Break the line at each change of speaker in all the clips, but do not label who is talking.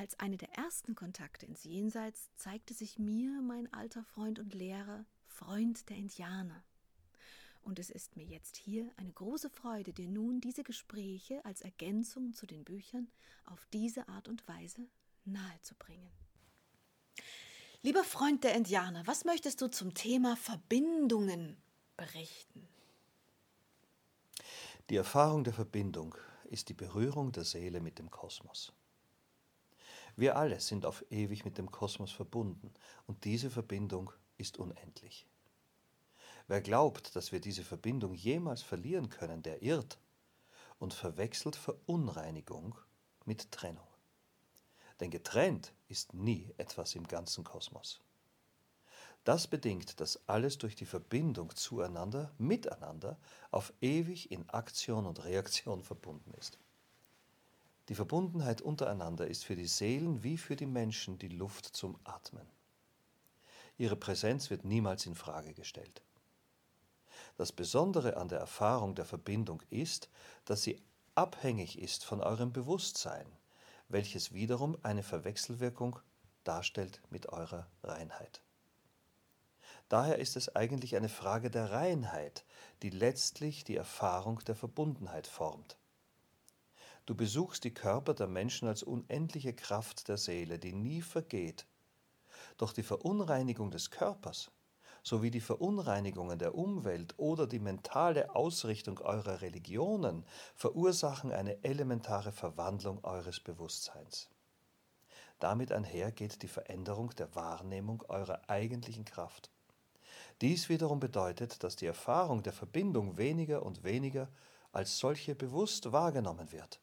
Als eine der ersten Kontakte ins Jenseits zeigte sich mir mein alter Freund und Lehrer, Freund der Indianer. Und es ist mir jetzt hier eine große Freude, dir nun diese Gespräche als Ergänzung zu den Büchern auf diese Art und Weise nahezubringen. Lieber Freund der Indianer, was möchtest du zum Thema Verbindungen berichten?
Die Erfahrung der Verbindung ist die Berührung der Seele mit dem Kosmos. Wir alle sind auf ewig mit dem Kosmos verbunden und diese Verbindung ist unendlich. Wer glaubt, dass wir diese Verbindung jemals verlieren können, der irrt und verwechselt Verunreinigung mit Trennung. Denn getrennt ist nie etwas im ganzen Kosmos. Das bedingt, dass alles durch die Verbindung zueinander, miteinander, auf ewig in Aktion und Reaktion verbunden ist. Die Verbundenheit untereinander ist für die Seelen wie für die Menschen die Luft zum Atmen. Ihre Präsenz wird niemals in Frage gestellt. Das Besondere an der Erfahrung der Verbindung ist, dass sie abhängig ist von eurem Bewusstsein, welches wiederum eine Verwechselwirkung darstellt mit eurer Reinheit. Daher ist es eigentlich eine Frage der Reinheit, die letztlich die Erfahrung der Verbundenheit formt. Du besuchst die Körper der Menschen als unendliche Kraft der Seele, die nie vergeht. Doch die Verunreinigung des Körpers sowie die Verunreinigungen der Umwelt oder die mentale Ausrichtung eurer Religionen verursachen eine elementare Verwandlung eures Bewusstseins. Damit einher geht die Veränderung der Wahrnehmung eurer eigentlichen Kraft. Dies wiederum bedeutet, dass die Erfahrung der Verbindung weniger und weniger als solche bewusst wahrgenommen wird.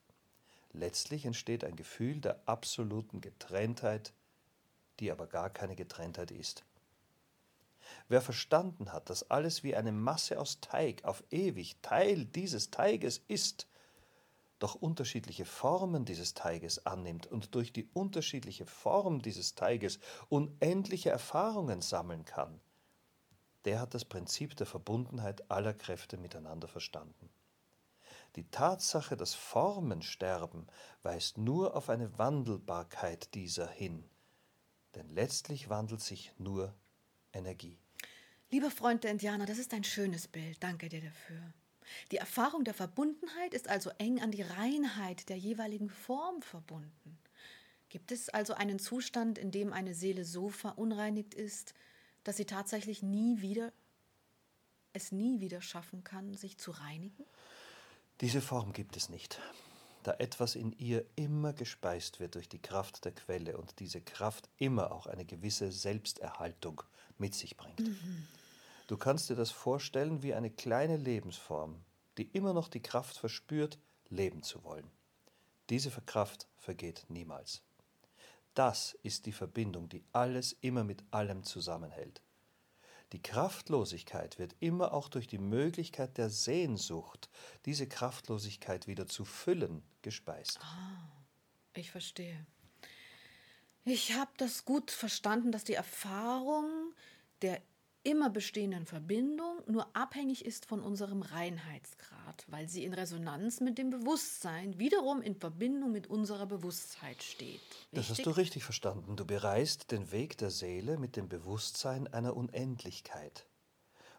Letztlich entsteht ein Gefühl der absoluten Getrenntheit, die aber gar keine Getrenntheit ist. Wer verstanden hat, dass alles wie eine Masse aus Teig auf ewig Teil dieses Teiges ist, doch unterschiedliche Formen dieses Teiges annimmt und durch die unterschiedliche Form dieses Teiges unendliche Erfahrungen sammeln kann, der hat das Prinzip der Verbundenheit aller Kräfte miteinander verstanden. Die Tatsache, dass Formen sterben, weist nur auf eine Wandelbarkeit dieser hin, denn letztlich wandelt sich nur Energie.
Lieber Freund der Indianer, das ist ein schönes Bild. Danke dir dafür. Die Erfahrung der Verbundenheit ist also eng an die Reinheit der jeweiligen Form verbunden. Gibt es also einen Zustand, in dem eine Seele so verunreinigt ist, dass sie tatsächlich nie wieder es nie wieder schaffen kann, sich zu reinigen?
Diese Form gibt es nicht, da etwas in ihr immer gespeist wird durch die Kraft der Quelle und diese Kraft immer auch eine gewisse Selbsterhaltung mit sich bringt. Du kannst dir das vorstellen wie eine kleine Lebensform, die immer noch die Kraft verspürt, leben zu wollen. Diese Kraft vergeht niemals. Das ist die Verbindung, die alles immer mit allem zusammenhält. Die Kraftlosigkeit wird immer auch durch die Möglichkeit der Sehnsucht, diese Kraftlosigkeit wieder zu füllen, gespeist.
Ah, ich verstehe. Ich habe das gut verstanden, dass die Erfahrung der immer bestehenden Verbindung nur abhängig ist von unserem Reinheitsgrad, weil sie in Resonanz mit dem Bewusstsein wiederum in Verbindung mit unserer Bewusstheit steht.
Richtig? Das hast du richtig verstanden. Du bereist den Weg der Seele mit dem Bewusstsein einer Unendlichkeit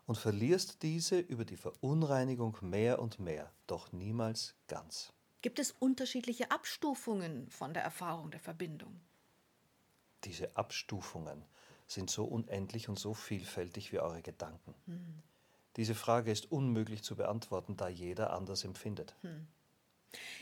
und verlierst diese über die Verunreinigung mehr und mehr, doch niemals ganz.
Gibt es unterschiedliche Abstufungen von der Erfahrung der Verbindung?
Diese Abstufungen sind so unendlich und so vielfältig wie eure Gedanken. Hm. Diese Frage ist unmöglich zu beantworten, da jeder anders empfindet. Hm.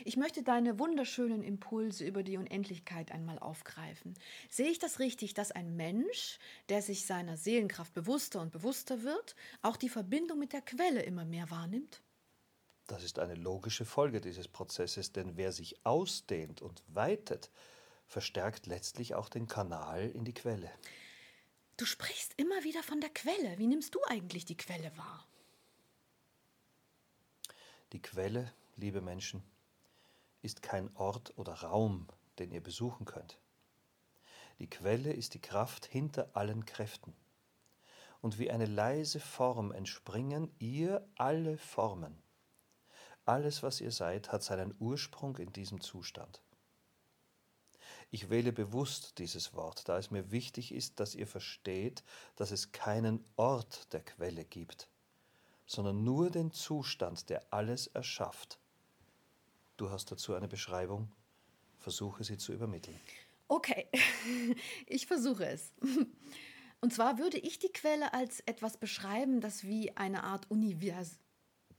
Ich möchte deine wunderschönen Impulse über die Unendlichkeit einmal aufgreifen. Sehe ich das richtig, dass ein Mensch, der sich seiner Seelenkraft bewusster und bewusster wird, auch die Verbindung mit der Quelle immer mehr wahrnimmt?
Das ist eine logische Folge dieses Prozesses, denn wer sich ausdehnt und weitet, verstärkt letztlich auch den Kanal in die Quelle.
Du sprichst immer wieder von der Quelle. Wie nimmst du eigentlich die Quelle wahr?
Die Quelle, liebe Menschen, ist kein Ort oder Raum, den ihr besuchen könnt. Die Quelle ist die Kraft hinter allen Kräften. Und wie eine leise Form entspringen ihr alle Formen. Alles, was ihr seid, hat seinen Ursprung in diesem Zustand. Ich wähle bewusst dieses Wort, da es mir wichtig ist, dass ihr versteht, dass es keinen Ort der Quelle gibt, sondern nur den Zustand, der alles erschafft. Du hast dazu eine Beschreibung, versuche sie zu übermitteln.
Okay, ich versuche es. Und zwar würde ich die Quelle als etwas beschreiben, das wie eine Art Univers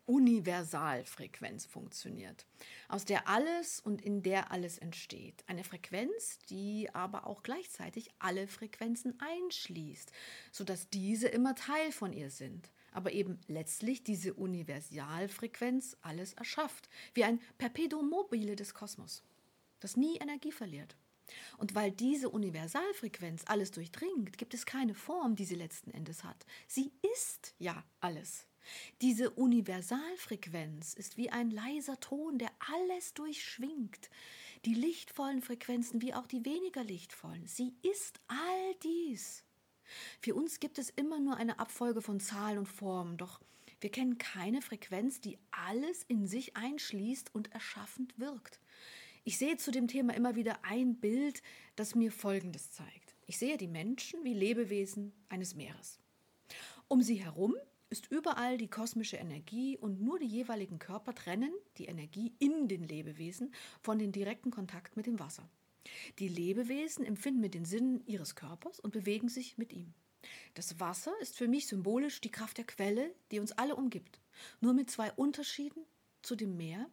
Universalfrequenz funktioniert, aus der alles und in der alles entsteht. Eine Frequenz, die aber auch gleichzeitig alle Frequenzen einschließt, sodass diese immer Teil von ihr sind. Aber eben letztlich diese Universalfrequenz alles erschafft, wie ein Perpetuum mobile des Kosmos, das nie Energie verliert. Und weil diese Universalfrequenz alles durchdringt, gibt es keine Form, die sie letzten Endes hat. Sie ist ja alles. Diese Universalfrequenz ist wie ein leiser Ton, der alles durchschwingt. Die lichtvollen Frequenzen wie auch die weniger lichtvollen. Sie ist all dies. Für uns gibt es immer nur eine Abfolge von Zahlen und Formen, doch wir kennen keine Frequenz, die alles in sich einschließt und erschaffend wirkt. Ich sehe zu dem Thema immer wieder ein Bild, das mir Folgendes zeigt. Ich sehe die Menschen wie Lebewesen eines Meeres. Um sie herum ist überall die kosmische Energie und nur die jeweiligen Körper trennen die Energie in den Lebewesen von dem direkten Kontakt mit dem Wasser. Die Lebewesen empfinden mit den Sinnen ihres Körpers und bewegen sich mit ihm. Das Wasser ist für mich symbolisch die Kraft der Quelle, die uns alle umgibt. Nur mit zwei Unterschieden zu dem Meer,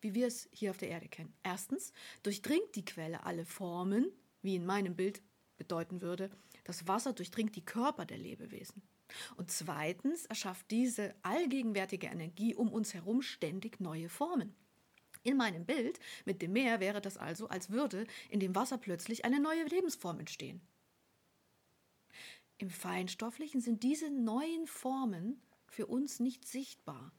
wie wir es hier auf der Erde kennen. Erstens durchdringt die Quelle alle Formen, wie in meinem Bild bedeuten würde, das Wasser durchdringt die Körper der Lebewesen. Und zweitens erschafft diese allgegenwärtige Energie um uns herum ständig neue Formen. In meinem Bild mit dem Meer wäre das also, als würde in dem Wasser plötzlich eine neue Lebensform entstehen. Im Feinstofflichen sind diese neuen Formen für uns nicht sichtbar,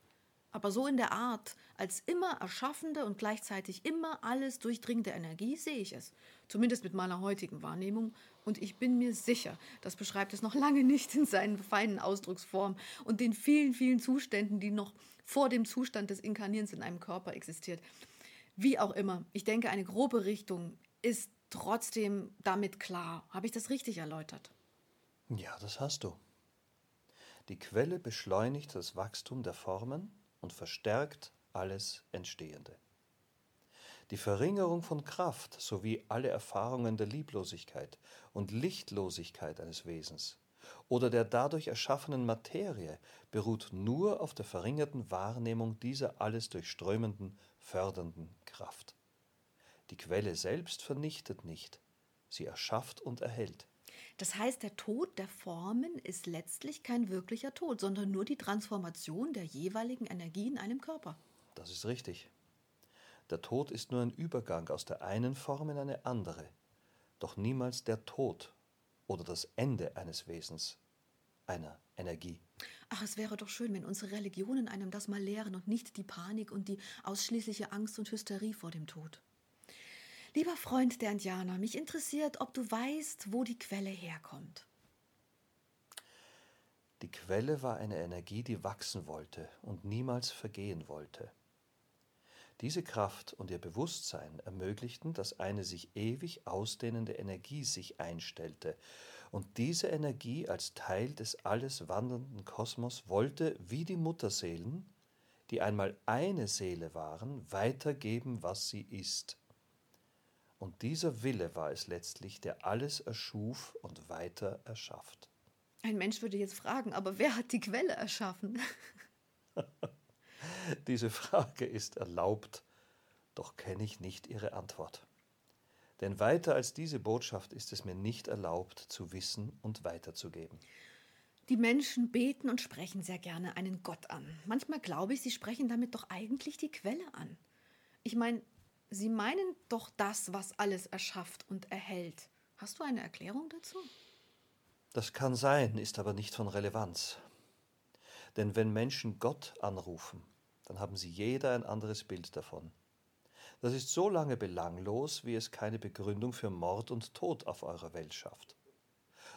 aber so in der Art, als immer erschaffende und gleichzeitig immer alles durchdringende Energie sehe ich es, zumindest mit meiner heutigen Wahrnehmung, und ich bin mir sicher, das beschreibt es noch lange nicht in seinen feinen Ausdrucksformen und den vielen, vielen Zuständen, die noch vor dem Zustand des Inkarnierens in einem Körper existiert. Wie auch immer, ich denke, eine grobe Richtung ist trotzdem damit klar. Habe ich das richtig erläutert?
Ja, das hast du. Die Quelle beschleunigt das Wachstum der Formen und verstärkt alles Entstehende. Die Verringerung von Kraft sowie alle Erfahrungen der Lieblosigkeit und Lichtlosigkeit eines Wesens oder der dadurch erschaffenen Materie beruht nur auf der verringerten Wahrnehmung dieser alles durchströmenden, fördernden Kraft. Die Quelle selbst vernichtet nicht, sie erschafft und erhält.
Das heißt, der Tod der Formen ist letztlich kein wirklicher Tod, sondern nur die Transformation der jeweiligen Energie in einem Körper.
Das ist richtig. Der Tod ist nur ein Übergang aus der einen Form in eine andere, doch niemals der Tod oder das Ende eines Wesens, einer Energie.
Ach, es wäre doch schön, wenn unsere Religionen einem das mal lehren und nicht die Panik und die ausschließliche Angst und Hysterie vor dem Tod. Lieber Freund der Indianer, mich interessiert, ob du weißt, wo die Quelle herkommt.
Die Quelle war eine Energie, die wachsen wollte und niemals vergehen wollte. Diese Kraft und ihr Bewusstsein ermöglichten, dass eine sich ewig ausdehnende Energie sich einstellte, und diese Energie als Teil des alles wandernden Kosmos wollte, wie die Mutterseelen, die einmal eine Seele waren, weitergeben, was sie ist. Und dieser Wille war es letztlich, der alles erschuf und weiter erschafft.
Ein Mensch würde jetzt fragen, aber wer hat die Quelle erschaffen?
Diese Frage ist erlaubt, doch kenne ich nicht ihre Antwort. Denn weiter als diese Botschaft ist es mir nicht erlaubt zu wissen und weiterzugeben.
Die Menschen beten und sprechen sehr gerne einen Gott an. Manchmal glaube ich, sie sprechen damit doch eigentlich die Quelle an. Ich meine, sie meinen doch das, was alles erschafft und erhält. Hast du eine Erklärung dazu?
Das kann sein, ist aber nicht von Relevanz. Denn wenn Menschen Gott anrufen, dann haben sie jeder ein anderes Bild davon. Das ist so lange belanglos, wie es keine Begründung für Mord und Tod auf eurer Welt schafft.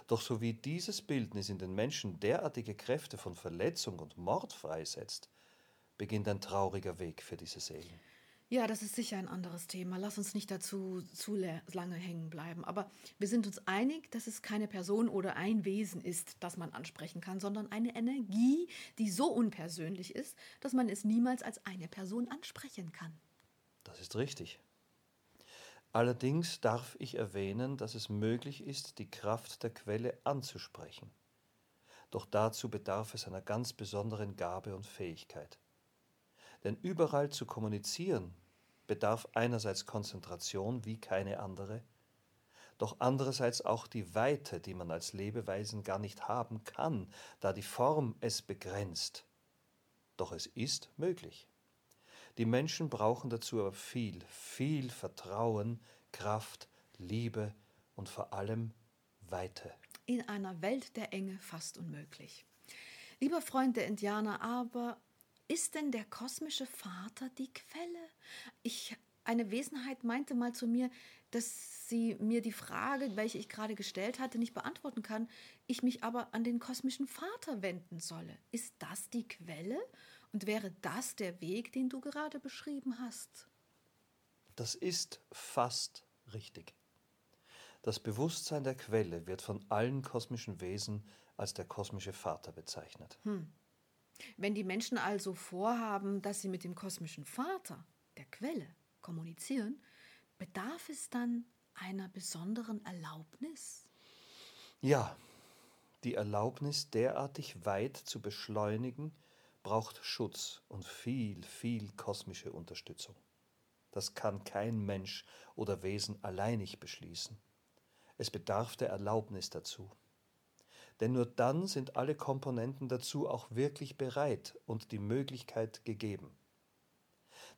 Doch so wie dieses Bildnis in den Menschen derartige Kräfte von Verletzung und Mord freisetzt, beginnt ein trauriger Weg für diese Seelen.
Ja, das ist sicher ein anderes Thema. Lass uns nicht dazu zu lange hängen bleiben. Aber wir sind uns einig, dass es keine Person oder ein Wesen ist, das man ansprechen kann, sondern eine Energie, die so unpersönlich ist, dass man es niemals als eine Person ansprechen kann.
Das ist richtig. Allerdings darf ich erwähnen, dass es möglich ist, die Kraft der Quelle anzusprechen. Doch dazu bedarf es einer ganz besonderen Gabe und Fähigkeit. Denn überall zu kommunizieren bedarf einerseits Konzentration wie keine andere, doch andererseits auch die Weite, die man als Lebeweisen gar nicht haben kann, da die Form es begrenzt. Doch es ist möglich. Die Menschen brauchen dazu aber viel, viel Vertrauen, Kraft, Liebe und vor allem Weite.
In einer Welt der Enge fast unmöglich. Lieber Freund der Indianer, aber ist denn der kosmische Vater die Quelle? Ich, eine Wesenheit meinte mal zu mir, dass sie mir die Frage, welche ich gerade gestellt hatte, nicht beantworten kann, ich mich aber an den kosmischen Vater wenden solle. Ist das die Quelle? Und wäre das der Weg, den du gerade beschrieben hast?
Das ist fast richtig. Das Bewusstsein der Quelle wird von allen kosmischen Wesen als der kosmische Vater bezeichnet.
Hm. Wenn die Menschen also vorhaben, dass sie mit dem kosmischen Vater, der Quelle, kommunizieren, bedarf es dann einer besonderen Erlaubnis?
Ja, die Erlaubnis derartig weit zu beschleunigen, braucht Schutz und viel, viel kosmische Unterstützung. Das kann kein Mensch oder Wesen alleinig beschließen. Es bedarf der Erlaubnis dazu denn nur dann sind alle Komponenten dazu auch wirklich bereit und die Möglichkeit gegeben.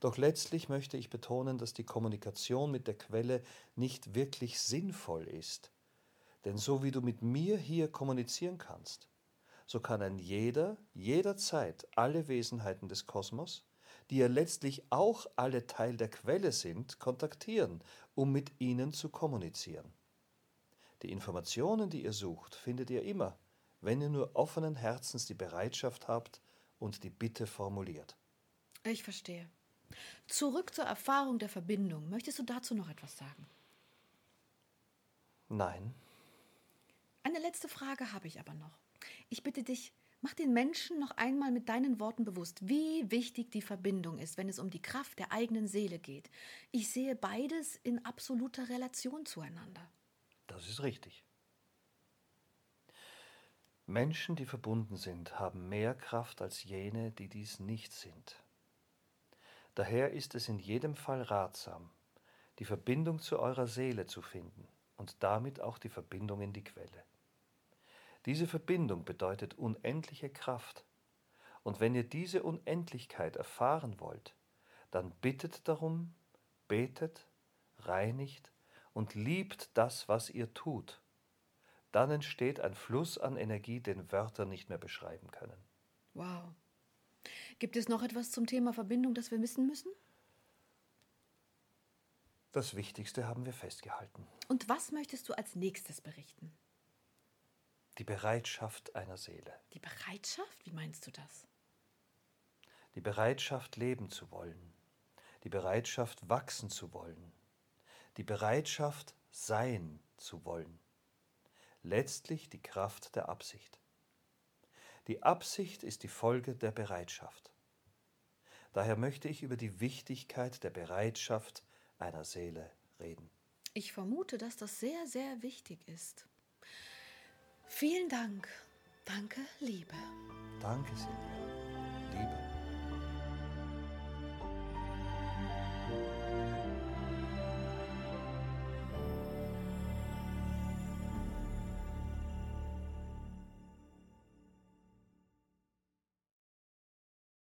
Doch letztlich möchte ich betonen, dass die Kommunikation mit der Quelle nicht wirklich sinnvoll ist. Denn so wie du mit mir hier kommunizieren kannst, so kann ein jeder jederzeit alle Wesenheiten des Kosmos, die ja letztlich auch alle Teil der Quelle sind, kontaktieren, um mit ihnen zu kommunizieren. Die Informationen, die ihr sucht, findet ihr immer, wenn ihr nur offenen Herzens die Bereitschaft habt und die Bitte formuliert.
Ich verstehe. Zurück zur Erfahrung der Verbindung. Möchtest du dazu noch etwas sagen?
Nein.
Eine letzte Frage habe ich aber noch. Ich bitte dich, mach den Menschen noch einmal mit deinen Worten bewusst, wie wichtig die Verbindung ist, wenn es um die Kraft der eigenen Seele geht. Ich sehe beides in absoluter Relation zueinander.
Das ist richtig. Menschen, die verbunden sind, haben mehr Kraft als jene, die dies nicht sind. Daher ist es in jedem Fall ratsam, die Verbindung zu eurer Seele zu finden und damit auch die Verbindung in die Quelle. Diese Verbindung bedeutet unendliche Kraft, und wenn ihr diese Unendlichkeit erfahren wollt, dann bittet darum, betet, reinigt und liebt das, was ihr tut, dann entsteht ein Fluss an Energie, den Wörter nicht mehr beschreiben können.
Wow. Gibt es noch etwas zum Thema Verbindung, das wir wissen müssen?
Das Wichtigste haben wir festgehalten.
Und was möchtest du als nächstes berichten?
Die Bereitschaft einer Seele.
Die Bereitschaft? Wie meinst du das?
Die Bereitschaft, leben zu wollen. Die Bereitschaft, wachsen zu wollen die Bereitschaft, sein zu wollen. Letztlich die Kraft der Absicht. Die Absicht ist die Folge der Bereitschaft. Daher möchte ich über die Wichtigkeit der Bereitschaft einer Seele reden.
Ich vermute, dass das sehr, sehr wichtig ist. Vielen Dank. Danke, Liebe.
Danke, Silvia.